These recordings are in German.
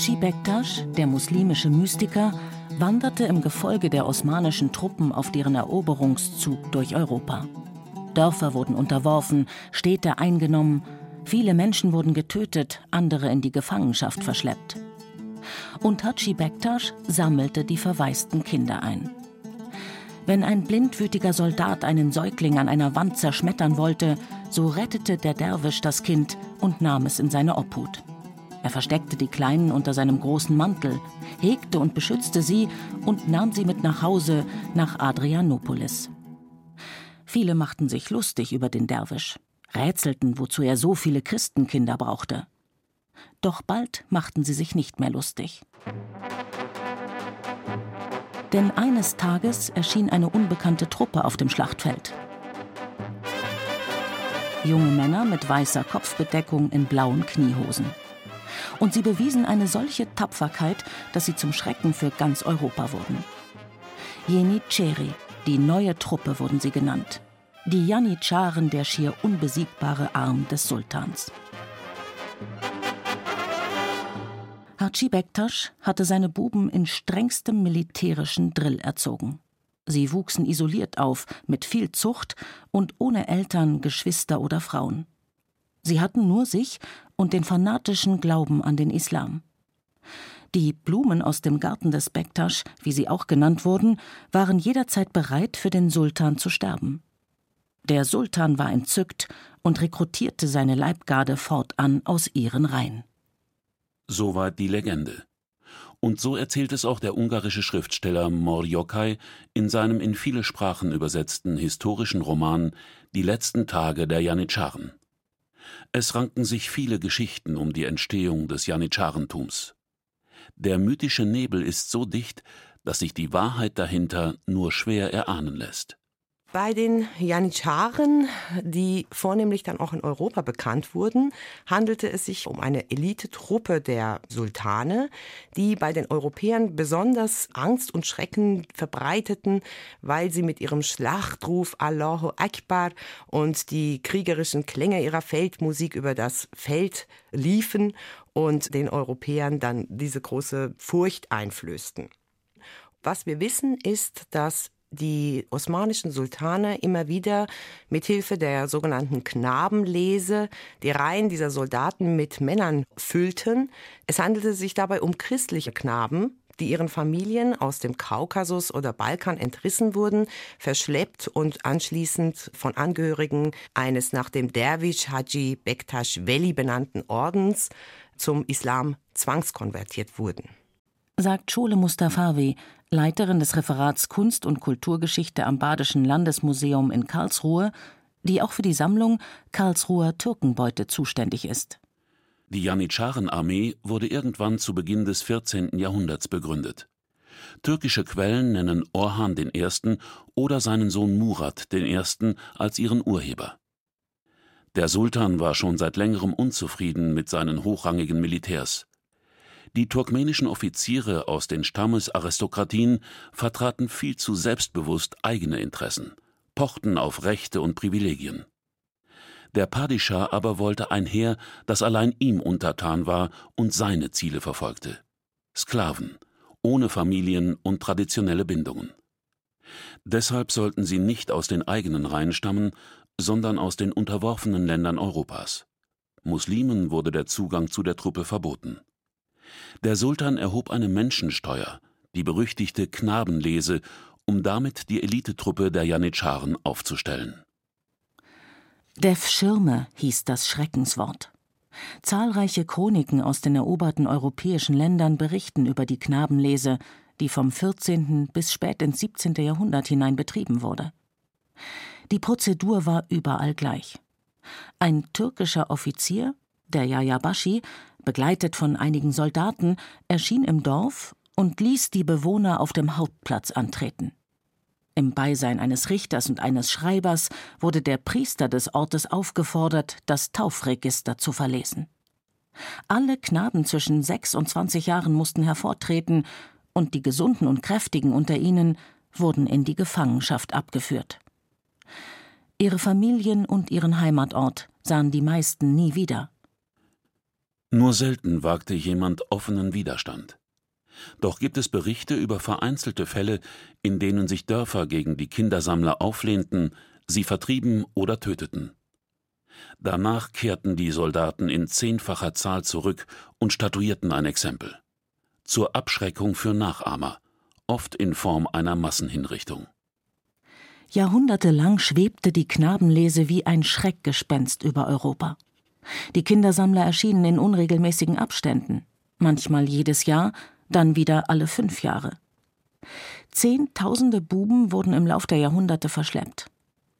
Haji Bektasch, der muslimische Mystiker, wanderte im Gefolge der osmanischen Truppen auf deren Eroberungszug durch Europa. Dörfer wurden unterworfen, Städte eingenommen, viele Menschen wurden getötet, andere in die Gefangenschaft verschleppt. Und Haji Bektasch sammelte die verwaisten Kinder ein. Wenn ein blindwütiger Soldat einen Säugling an einer Wand zerschmettern wollte, so rettete der Derwisch das Kind und nahm es in seine Obhut. Er versteckte die Kleinen unter seinem großen Mantel, hegte und beschützte sie und nahm sie mit nach Hause nach Adrianopolis. Viele machten sich lustig über den Derwisch, rätselten, wozu er so viele Christenkinder brauchte. Doch bald machten sie sich nicht mehr lustig. Denn eines Tages erschien eine unbekannte Truppe auf dem Schlachtfeld. Junge Männer mit weißer Kopfbedeckung in blauen Kniehosen. Und sie bewiesen eine solche Tapferkeit, dass sie zum Schrecken für ganz Europa wurden. Jenitscheri, die neue Truppe wurden sie genannt. Die Janitscharen, der schier unbesiegbare Arm des Sultans. Haji Bektasch hatte seine Buben in strengstem militärischen Drill erzogen. Sie wuchsen isoliert auf, mit viel Zucht und ohne Eltern, Geschwister oder Frauen. Sie hatten nur sich und den fanatischen Glauben an den Islam. Die Blumen aus dem Garten des Bektasch, wie sie auch genannt wurden, waren jederzeit bereit, für den Sultan zu sterben. Der Sultan war entzückt und rekrutierte seine Leibgarde fortan aus ihren Reihen. Soweit die Legende. Und so erzählt es auch der ungarische Schriftsteller Mor Yokai in seinem in viele Sprachen übersetzten historischen Roman Die letzten Tage der Janitscharen. Es ranken sich viele Geschichten um die Entstehung des Janitscharentums. Der mythische Nebel ist so dicht, dass sich die Wahrheit dahinter nur schwer erahnen lässt. Bei den Janitscharen, die vornehmlich dann auch in Europa bekannt wurden, handelte es sich um eine Elitetruppe der Sultane, die bei den Europäern besonders Angst und Schrecken verbreiteten, weil sie mit ihrem Schlachtruf Allahu Akbar und die kriegerischen Klänge ihrer Feldmusik über das Feld liefen und den Europäern dann diese große Furcht einflößten. Was wir wissen, ist, dass die osmanischen Sultane immer wieder mit Hilfe der sogenannten Knabenlese die Reihen dieser Soldaten mit Männern füllten. Es handelte sich dabei um christliche Knaben, die ihren Familien aus dem Kaukasus oder Balkan entrissen wurden, verschleppt und anschließend von Angehörigen eines nach dem Derwisch Haji Bektash Veli benannten Ordens zum Islam zwangskonvertiert wurden. Sagt Schole Mustafawi, Leiterin des Referats Kunst und Kulturgeschichte am Badischen Landesmuseum in Karlsruhe, die auch für die Sammlung Karlsruher Türkenbeute zuständig ist. Die Janitscharenarmee wurde irgendwann zu Beginn des 14. Jahrhunderts begründet. Türkische Quellen nennen Orhan I. oder seinen Sohn Murat I. als ihren Urheber. Der Sultan war schon seit längerem unzufrieden mit seinen hochrangigen Militärs. Die turkmenischen Offiziere aus den Stammesaristokratien vertraten viel zu selbstbewusst eigene Interessen, pochten auf Rechte und Privilegien. Der Padishah aber wollte ein Heer, das allein ihm untertan war und seine Ziele verfolgte. Sklaven, ohne Familien und traditionelle Bindungen. Deshalb sollten sie nicht aus den eigenen Reihen stammen, sondern aus den unterworfenen Ländern Europas. Muslimen wurde der Zugang zu der Truppe verboten. Der Sultan erhob eine Menschensteuer, die berüchtigte Knabenlese, um damit die Elitetruppe der Janitscharen aufzustellen. Def Schirme hieß das Schreckenswort. Zahlreiche Chroniken aus den eroberten europäischen Ländern berichten über die Knabenlese, die vom 14. bis spät ins 17. Jahrhundert hinein betrieben wurde. Die Prozedur war überall gleich. Ein türkischer Offizier, der Yayabashi, begleitet von einigen Soldaten, erschien im Dorf und ließ die Bewohner auf dem Hauptplatz antreten. Im Beisein eines Richters und eines Schreibers wurde der Priester des Ortes aufgefordert, das Taufregister zu verlesen. Alle Knaben zwischen sechs und zwanzig Jahren mussten hervortreten, und die Gesunden und Kräftigen unter ihnen wurden in die Gefangenschaft abgeführt. Ihre Familien und ihren Heimatort sahen die meisten nie wieder. Nur selten wagte jemand offenen Widerstand. Doch gibt es Berichte über vereinzelte Fälle, in denen sich Dörfer gegen die Kindersammler auflehnten, sie vertrieben oder töteten. Danach kehrten die Soldaten in zehnfacher Zahl zurück und statuierten ein Exempel. Zur Abschreckung für Nachahmer, oft in Form einer Massenhinrichtung. Jahrhundertelang schwebte die Knabenlese wie ein Schreckgespenst über Europa. Die Kindersammler erschienen in unregelmäßigen Abständen, manchmal jedes Jahr, dann wieder alle fünf Jahre. Zehntausende Buben wurden im Lauf der Jahrhunderte verschleppt.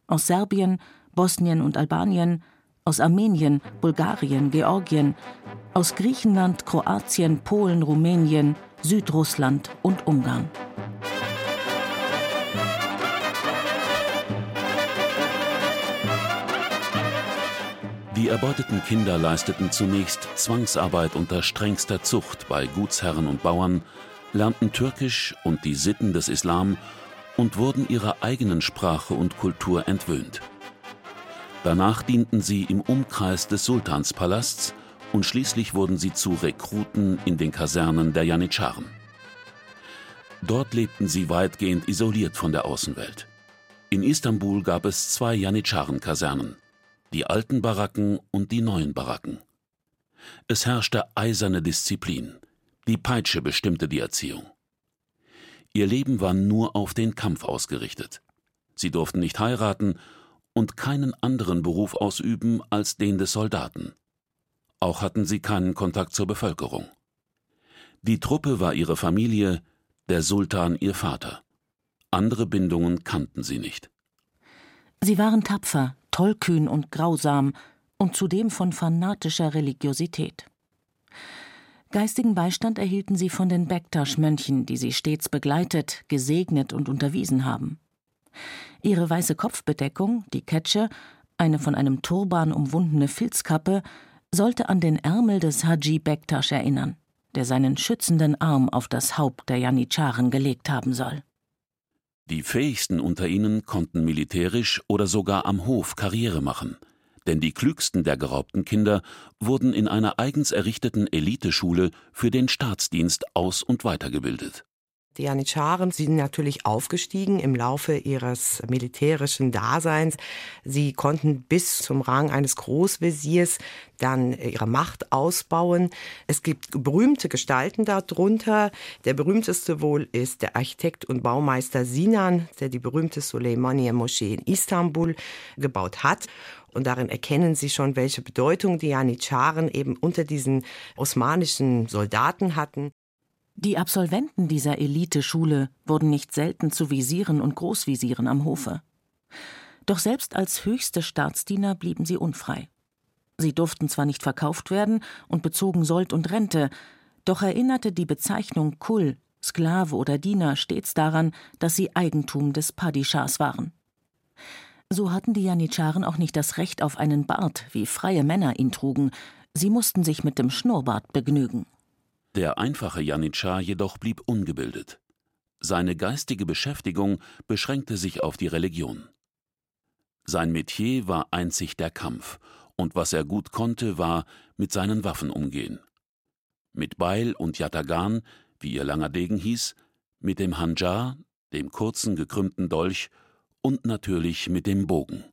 Aus Serbien, Bosnien und Albanien, aus Armenien, Bulgarien, Georgien, aus Griechenland, Kroatien, Polen, Rumänien, Südrussland und Ungarn. Die erbeuteten Kinder leisteten zunächst Zwangsarbeit unter strengster Zucht bei Gutsherren und Bauern, lernten Türkisch und die Sitten des Islam und wurden ihrer eigenen Sprache und Kultur entwöhnt. Danach dienten sie im Umkreis des Sultanspalasts und schließlich wurden sie zu Rekruten in den Kasernen der Janitscharen. Dort lebten sie weitgehend isoliert von der Außenwelt. In Istanbul gab es zwei Janitscharen-Kasernen die alten Baracken und die neuen Baracken. Es herrschte eiserne Disziplin. Die Peitsche bestimmte die Erziehung. Ihr Leben war nur auf den Kampf ausgerichtet. Sie durften nicht heiraten und keinen anderen Beruf ausüben als den des Soldaten. Auch hatten sie keinen Kontakt zur Bevölkerung. Die Truppe war ihre Familie, der Sultan ihr Vater. Andere Bindungen kannten sie nicht. Sie waren tapfer, tollkühn und grausam und zudem von fanatischer Religiosität. Geistigen Beistand erhielten sie von den Bektasch-Mönchen, die sie stets begleitet, gesegnet und unterwiesen haben. Ihre weiße Kopfbedeckung, die Ketsche, eine von einem Turban umwundene Filzkappe, sollte an den Ärmel des Haji Bektasch erinnern, der seinen schützenden Arm auf das Haupt der Janitscharen gelegt haben soll. Die fähigsten unter ihnen konnten militärisch oder sogar am Hof Karriere machen, denn die klügsten der geraubten Kinder wurden in einer eigens errichteten Eliteschule für den Staatsdienst aus- und weitergebildet. Die Janitscharen sind natürlich aufgestiegen im Laufe ihres militärischen Daseins. Sie konnten bis zum Rang eines Großveziers dann ihre Macht ausbauen. Es gibt berühmte Gestalten darunter. Der berühmteste wohl ist der Architekt und Baumeister Sinan, der die berühmte Soleimaniye Moschee in Istanbul gebaut hat. Und darin erkennen Sie schon, welche Bedeutung die Janitscharen eben unter diesen osmanischen Soldaten hatten. Die Absolventen dieser Eliteschule wurden nicht selten zu Visieren und Großvisieren am Hofe. Doch selbst als höchste Staatsdiener blieben sie unfrei. Sie durften zwar nicht verkauft werden und bezogen Sold und Rente, doch erinnerte die Bezeichnung Kul, Sklave oder Diener stets daran, dass sie Eigentum des Padishahs waren. So hatten die Janitscharen auch nicht das Recht auf einen Bart, wie freie Männer ihn trugen, sie mussten sich mit dem Schnurrbart begnügen. Der einfache Janitschar jedoch blieb ungebildet. Seine geistige Beschäftigung beschränkte sich auf die Religion. Sein Metier war einzig der Kampf, und was er gut konnte, war mit seinen Waffen umgehen. Mit Beil und Yatagan, wie ihr langer Degen hieß, mit dem Hanjar, dem kurzen gekrümmten Dolch und natürlich mit dem Bogen.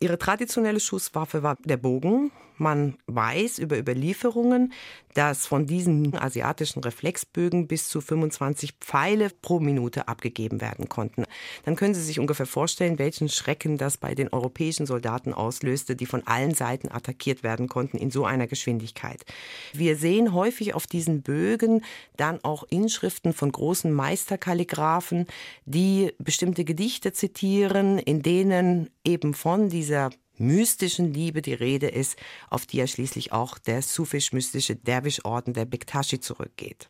Ihre traditionelle Schusswaffe war der Bogen. Man weiß über Überlieferungen, dass von diesen asiatischen Reflexbögen bis zu 25 Pfeile pro Minute abgegeben werden konnten. Dann können Sie sich ungefähr vorstellen, welchen Schrecken das bei den europäischen Soldaten auslöste, die von allen Seiten attackiert werden konnten in so einer Geschwindigkeit. Wir sehen häufig auf diesen Bögen dann auch Inschriften von großen Meisterkalligraphen, die bestimmte Gedichte zitieren, in denen eben von dieser mystischen Liebe die Rede ist, auf die ja schließlich auch der sufisch-mystische Derwischorden der Bektashi zurückgeht.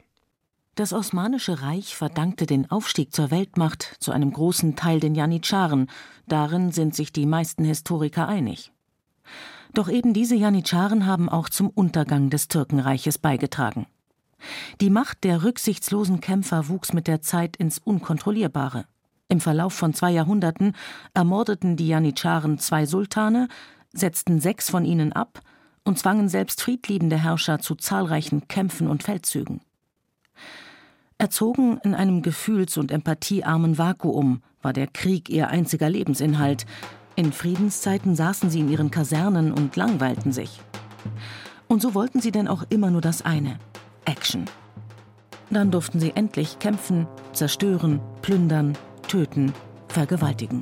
Das Osmanische Reich verdankte den Aufstieg zur Weltmacht zu einem großen Teil den Janitscharen, darin sind sich die meisten Historiker einig. Doch eben diese Janitscharen haben auch zum Untergang des Türkenreiches beigetragen. Die Macht der rücksichtslosen Kämpfer wuchs mit der Zeit ins Unkontrollierbare. Im Verlauf von zwei Jahrhunderten ermordeten die Janitscharen zwei Sultane, setzten sechs von ihnen ab und zwangen selbst friedliebende Herrscher zu zahlreichen Kämpfen und Feldzügen. Erzogen in einem gefühls- und empathiearmen Vakuum war der Krieg ihr einziger Lebensinhalt. In Friedenszeiten saßen sie in ihren Kasernen und langweilten sich. Und so wollten sie denn auch immer nur das eine: Action. Dann durften sie endlich kämpfen, zerstören, plündern, töten, vergewaltigen.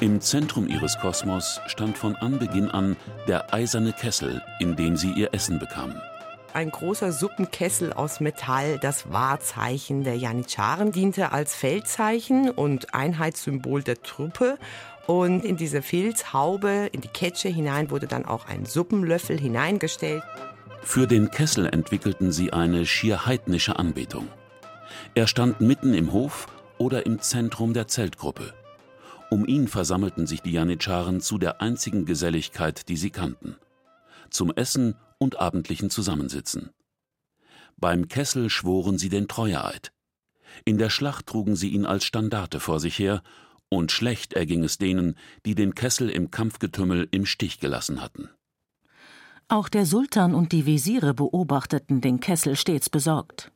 Im Zentrum ihres Kosmos stand von Anbeginn an der eiserne Kessel, in dem sie ihr Essen bekamen. Ein großer Suppenkessel aus Metall, das Wahrzeichen der Janitscharen, diente als Feldzeichen und Einheitssymbol der Truppe. Und in diese Filzhaube, in die Ketsche hinein, wurde dann auch ein Suppenlöffel hineingestellt. Für den Kessel entwickelten sie eine schier heidnische Anbetung. Er stand mitten im Hof oder im Zentrum der Zeltgruppe. Um ihn versammelten sich die Janitscharen zu der einzigen Geselligkeit, die sie kannten. Zum Essen und abendlichen Zusammensitzen. Beim Kessel schworen sie den Treueeid. In der Schlacht trugen sie ihn als Standarte vor sich her, und schlecht erging es denen, die den Kessel im Kampfgetümmel im Stich gelassen hatten. Auch der Sultan und die Wesire beobachteten den Kessel stets besorgt.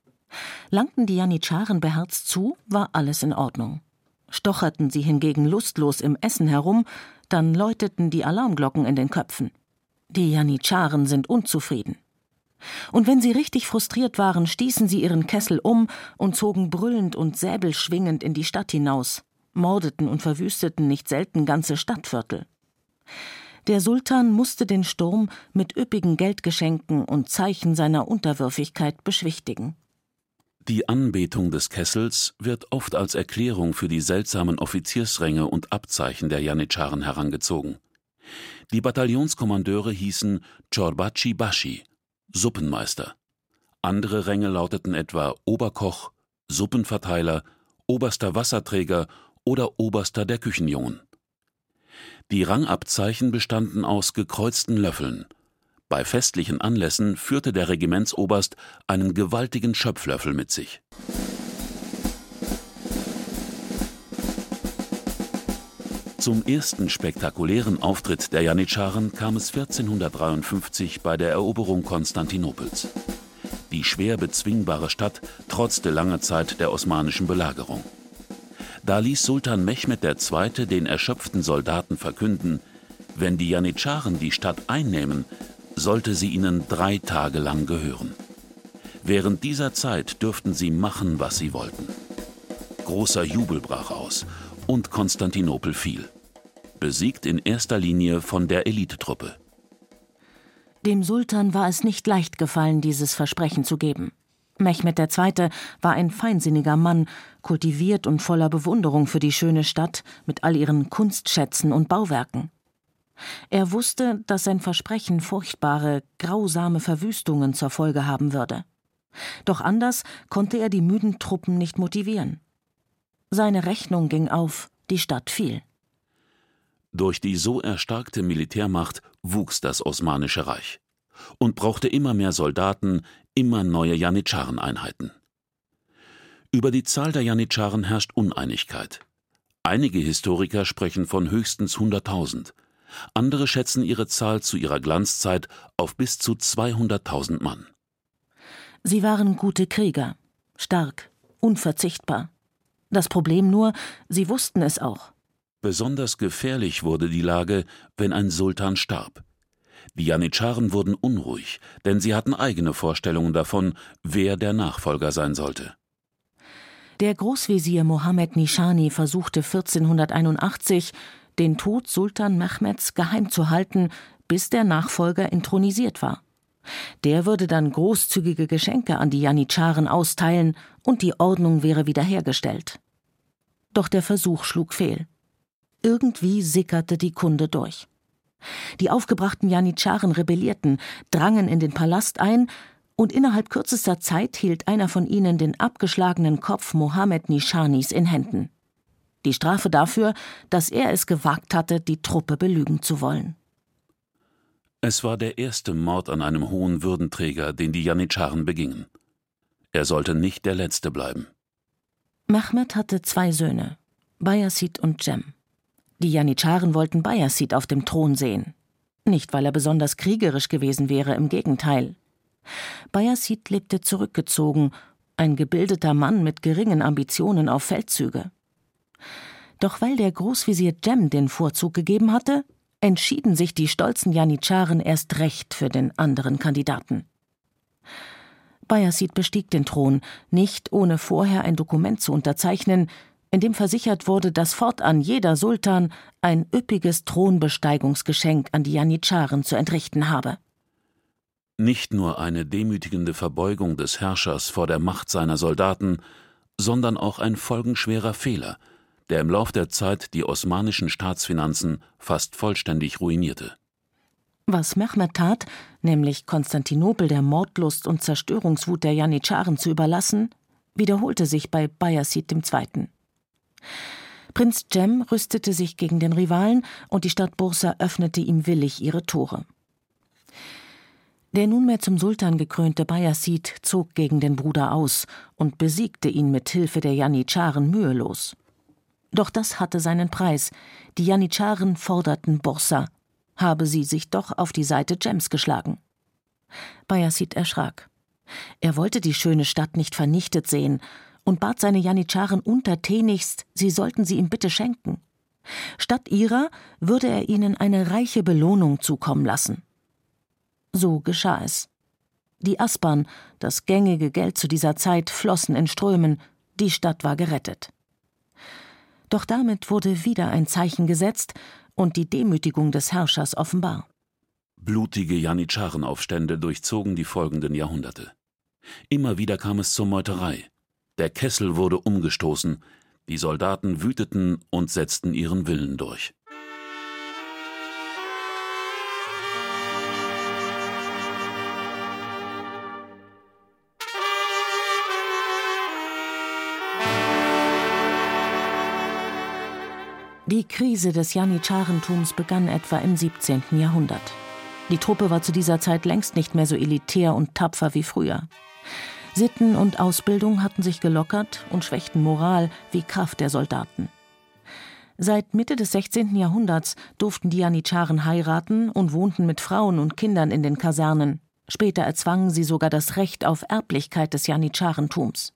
Langten die Janitscharen beherzt zu, war alles in Ordnung. Stocherten sie hingegen lustlos im Essen herum, dann läuteten die Alarmglocken in den Köpfen. Die Janitscharen sind unzufrieden. Und wenn sie richtig frustriert waren, stießen sie ihren Kessel um und zogen brüllend und säbelschwingend in die Stadt hinaus, mordeten und verwüsteten nicht selten ganze Stadtviertel. Der Sultan musste den Sturm mit üppigen Geldgeschenken und Zeichen seiner Unterwürfigkeit beschwichtigen. Die Anbetung des Kessels wird oft als Erklärung für die seltsamen Offiziersränge und Abzeichen der Janitscharen herangezogen. Die Bataillonskommandeure hießen Chorbachi Bashi, Suppenmeister. Andere Ränge lauteten etwa Oberkoch, Suppenverteiler, oberster Wasserträger oder oberster der Küchenjungen. Die Rangabzeichen bestanden aus gekreuzten Löffeln, bei festlichen Anlässen führte der Regimentsoberst einen gewaltigen Schöpflöffel mit sich. Zum ersten spektakulären Auftritt der Janitscharen kam es 1453 bei der Eroberung Konstantinopels. Die schwer bezwingbare Stadt trotzte lange Zeit der osmanischen Belagerung. Da ließ Sultan Mechmed II. den erschöpften Soldaten verkünden, wenn die Janitscharen die Stadt einnehmen, sollte sie ihnen drei Tage lang gehören. Während dieser Zeit dürften sie machen, was sie wollten. Großer Jubel brach aus und Konstantinopel fiel. Besiegt in erster Linie von der Elitetruppe. Dem Sultan war es nicht leicht gefallen, dieses Versprechen zu geben. Mechmed II. war ein feinsinniger Mann, kultiviert und voller Bewunderung für die schöne Stadt mit all ihren Kunstschätzen und Bauwerken. Er wusste, dass sein Versprechen furchtbare, grausame Verwüstungen zur Folge haben würde. Doch anders konnte er die müden Truppen nicht motivieren. Seine Rechnung ging auf, die Stadt fiel. Durch die so erstarkte Militärmacht wuchs das Osmanische Reich und brauchte immer mehr Soldaten, immer neue Janitschareneinheiten. Über die Zahl der Janitscharen herrscht Uneinigkeit. Einige Historiker sprechen von höchstens 100.000, andere schätzen ihre Zahl zu ihrer Glanzzeit auf bis zu 200.000 Mann. Sie waren gute Krieger, stark, unverzichtbar. Das Problem nur, sie wussten es auch. Besonders gefährlich wurde die Lage, wenn ein Sultan starb. Die Janitscharen wurden unruhig, denn sie hatten eigene Vorstellungen davon, wer der Nachfolger sein sollte. Der Großvezier Mohammed Nishani versuchte 1481, den Tod Sultan Mehmeds geheim zu halten, bis der Nachfolger intronisiert war. Der würde dann großzügige Geschenke an die Janitscharen austeilen und die Ordnung wäre wiederhergestellt. Doch der Versuch schlug fehl. Irgendwie sickerte die Kunde durch. Die aufgebrachten Janitscharen rebellierten, drangen in den Palast ein, und innerhalb kürzester Zeit hielt einer von ihnen den abgeschlagenen Kopf Mohammed Nishanis in Händen die Strafe dafür, dass er es gewagt hatte, die Truppe belügen zu wollen. Es war der erste Mord an einem hohen Würdenträger, den die Janitscharen begingen. Er sollte nicht der Letzte bleiben. Mehmed hatte zwei Söhne, Bayezid und Cem. Die Janitscharen wollten Bayezid auf dem Thron sehen. Nicht, weil er besonders kriegerisch gewesen wäre, im Gegenteil. Bayezid lebte zurückgezogen, ein gebildeter Mann mit geringen Ambitionen auf Feldzüge. Doch weil der Großvezier Cem den Vorzug gegeben hatte, entschieden sich die stolzen Janitscharen erst recht für den anderen Kandidaten. Bayezid bestieg den Thron, nicht ohne vorher ein Dokument zu unterzeichnen, in dem versichert wurde, dass fortan jeder Sultan ein üppiges Thronbesteigungsgeschenk an die Janitscharen zu entrichten habe. Nicht nur eine demütigende Verbeugung des Herrschers vor der Macht seiner Soldaten, sondern auch ein folgenschwerer Fehler, der im Lauf der Zeit die osmanischen Staatsfinanzen fast vollständig ruinierte. Was Mehmed tat, nämlich Konstantinopel der Mordlust und Zerstörungswut der Janitscharen zu überlassen, wiederholte sich bei Bayezid II. Prinz Cem rüstete sich gegen den Rivalen und die Stadt Bursa öffnete ihm willig ihre Tore. Der nunmehr zum Sultan gekrönte Bayezid zog gegen den Bruder aus und besiegte ihn mit Hilfe der Janitscharen mühelos. Doch das hatte seinen Preis. Die Janitscharen forderten Bursa, habe sie sich doch auf die Seite Cems geschlagen. Bayezid erschrak. Er wollte die schöne Stadt nicht vernichtet sehen und bat seine Janitscharen untertänigst, sie sollten sie ihm bitte schenken. Statt ihrer würde er ihnen eine reiche Belohnung zukommen lassen. So geschah es. Die Aspern, das gängige Geld zu dieser Zeit, flossen in Strömen, die Stadt war gerettet. Doch damit wurde wieder ein Zeichen gesetzt und die Demütigung des Herrschers offenbar. Blutige Janitscharenaufstände durchzogen die folgenden Jahrhunderte. Immer wieder kam es zur Meuterei. Der Kessel wurde umgestoßen, die Soldaten wüteten und setzten ihren Willen durch. Die Krise des Janitscharentums begann etwa im 17. Jahrhundert. Die Truppe war zu dieser Zeit längst nicht mehr so elitär und tapfer wie früher. Sitten und Ausbildung hatten sich gelockert und schwächten Moral wie Kraft der Soldaten. Seit Mitte des 16. Jahrhunderts durften die Janitscharen heiraten und wohnten mit Frauen und Kindern in den Kasernen. Später erzwangen sie sogar das Recht auf Erblichkeit des Janitscharentums.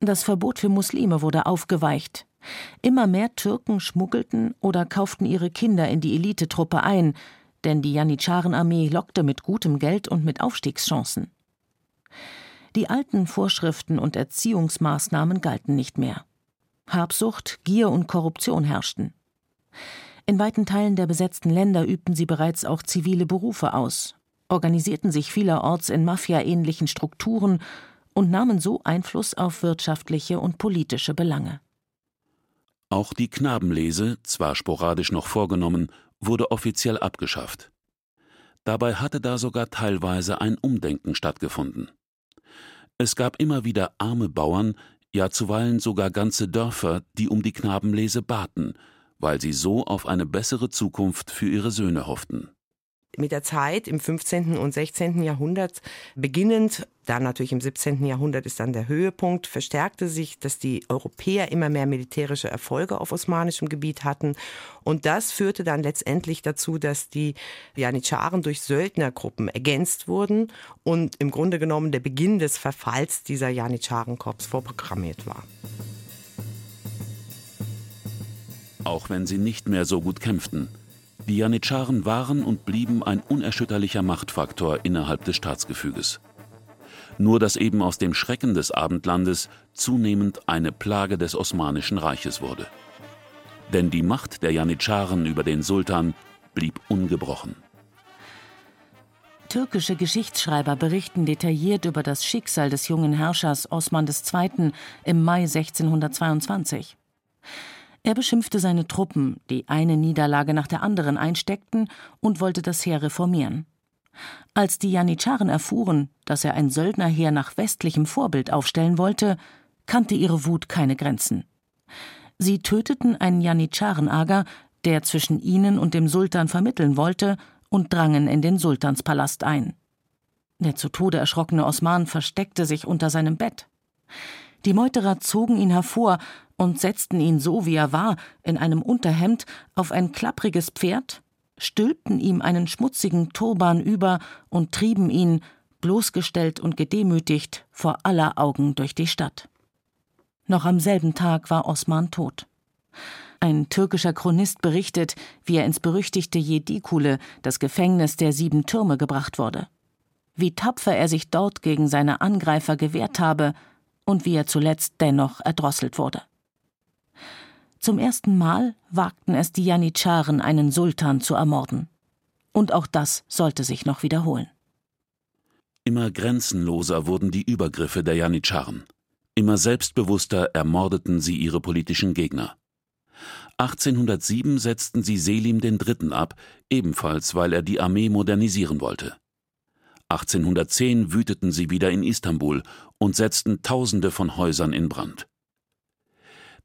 Das Verbot für Muslime wurde aufgeweicht. Immer mehr Türken schmuggelten oder kauften ihre Kinder in die Elitetruppe ein, denn die Janitscharenarmee lockte mit gutem Geld und mit Aufstiegschancen. Die alten Vorschriften und Erziehungsmaßnahmen galten nicht mehr. Habsucht, Gier und Korruption herrschten. In weiten Teilen der besetzten Länder übten sie bereits auch zivile Berufe aus, organisierten sich vielerorts in mafiaähnlichen Strukturen und nahmen so Einfluss auf wirtschaftliche und politische Belange. Auch die Knabenlese, zwar sporadisch noch vorgenommen, wurde offiziell abgeschafft. Dabei hatte da sogar teilweise ein Umdenken stattgefunden. Es gab immer wieder arme Bauern, ja zuweilen sogar ganze Dörfer, die um die Knabenlese baten, weil sie so auf eine bessere Zukunft für ihre Söhne hofften mit der Zeit im 15. und 16. Jahrhundert beginnend, dann natürlich im 17. Jahrhundert ist dann der Höhepunkt, verstärkte sich, dass die Europäer immer mehr militärische Erfolge auf osmanischem Gebiet hatten. Und das führte dann letztendlich dazu, dass die Janitscharen durch Söldnergruppen ergänzt wurden und im Grunde genommen der Beginn des Verfalls dieser Janitscharen-Korps vorprogrammiert war. Auch wenn sie nicht mehr so gut kämpften, die Janitscharen waren und blieben ein unerschütterlicher Machtfaktor innerhalb des Staatsgefüges. Nur dass eben aus dem Schrecken des Abendlandes zunehmend eine Plage des Osmanischen Reiches wurde. Denn die Macht der Janitscharen über den Sultan blieb ungebrochen. Türkische Geschichtsschreiber berichten detailliert über das Schicksal des jungen Herrschers Osman II. im Mai 1622. Er beschimpfte seine Truppen, die eine Niederlage nach der anderen einsteckten, und wollte das Heer reformieren. Als die Janitscharen erfuhren, dass er ein Söldnerheer nach westlichem Vorbild aufstellen wollte, kannte ihre Wut keine Grenzen. Sie töteten einen Janitscharen-Ager, der zwischen ihnen und dem Sultan vermitteln wollte, und drangen in den Sultanspalast ein. Der zu Tode erschrockene Osman versteckte sich unter seinem Bett. Die Meuterer zogen ihn hervor und setzten ihn so, wie er war, in einem Unterhemd auf ein klappriges Pferd, stülpten ihm einen schmutzigen Turban über und trieben ihn, bloßgestellt und gedemütigt, vor aller Augen durch die Stadt. Noch am selben Tag war Osman tot. Ein türkischer Chronist berichtet, wie er ins berüchtigte Jedikule, das Gefängnis der sieben Türme, gebracht wurde. Wie tapfer er sich dort gegen seine Angreifer gewehrt habe und wie er zuletzt dennoch erdrosselt wurde. Zum ersten Mal wagten es die Janitscharen, einen Sultan zu ermorden. Und auch das sollte sich noch wiederholen. Immer grenzenloser wurden die Übergriffe der Janitscharen. Immer selbstbewusster ermordeten sie ihre politischen Gegner. 1807 setzten sie Selim III. ab, ebenfalls weil er die Armee modernisieren wollte. 1810 wüteten sie wieder in Istanbul und setzten Tausende von Häusern in Brand.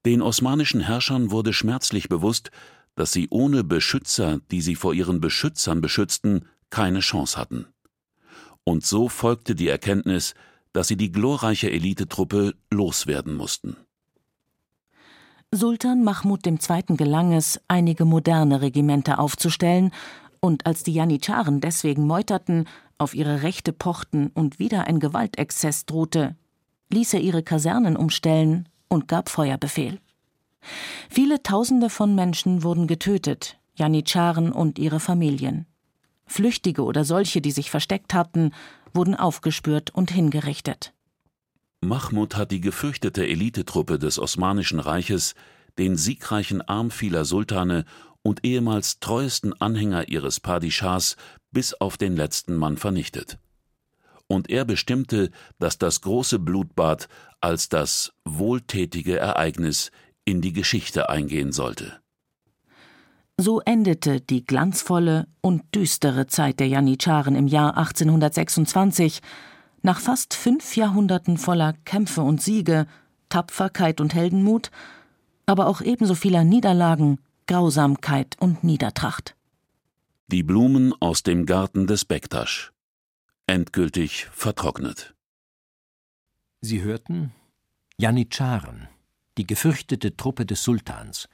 Den osmanischen Herrschern wurde schmerzlich bewusst, dass sie ohne Beschützer, die sie vor ihren Beschützern beschützten, keine Chance hatten. Und so folgte die Erkenntnis, dass sie die glorreiche Elitetruppe loswerden mussten. Sultan Mahmud II. gelang es, einige moderne Regimenter aufzustellen, und als die Janitscharen deswegen meuterten, auf ihre Rechte pochten und wieder ein Gewaltexzess drohte, ließ er ihre Kasernen umstellen und gab Feuerbefehl. Viele Tausende von Menschen wurden getötet, Janitscharen und ihre Familien. Flüchtige oder solche, die sich versteckt hatten, wurden aufgespürt und hingerichtet. Mahmud hat die gefürchtete Elitetruppe des Osmanischen Reiches, den siegreichen Arm vieler Sultane und ehemals treuesten Anhänger ihres Padischahs bis auf den letzten Mann vernichtet. Und er bestimmte, dass das große Blutbad als das wohltätige Ereignis in die Geschichte eingehen sollte. So endete die glanzvolle und düstere Zeit der Janitscharen im Jahr 1826, nach fast fünf Jahrhunderten voller Kämpfe und Siege, Tapferkeit und Heldenmut, aber auch ebenso vieler Niederlagen, Grausamkeit und Niedertracht. Die Blumen aus dem Garten des Bektasch. Endgültig vertrocknet. Sie hörten Janitscharen, die gefürchtete Truppe des Sultans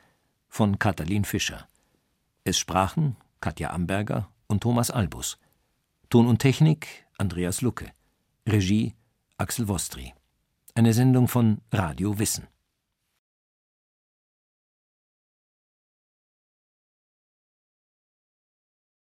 von Katalin Fischer. Es sprachen Katja Amberger und Thomas Albus. Ton und Technik Andreas Lucke. Regie Axel Wostri. Eine Sendung von Radio Wissen.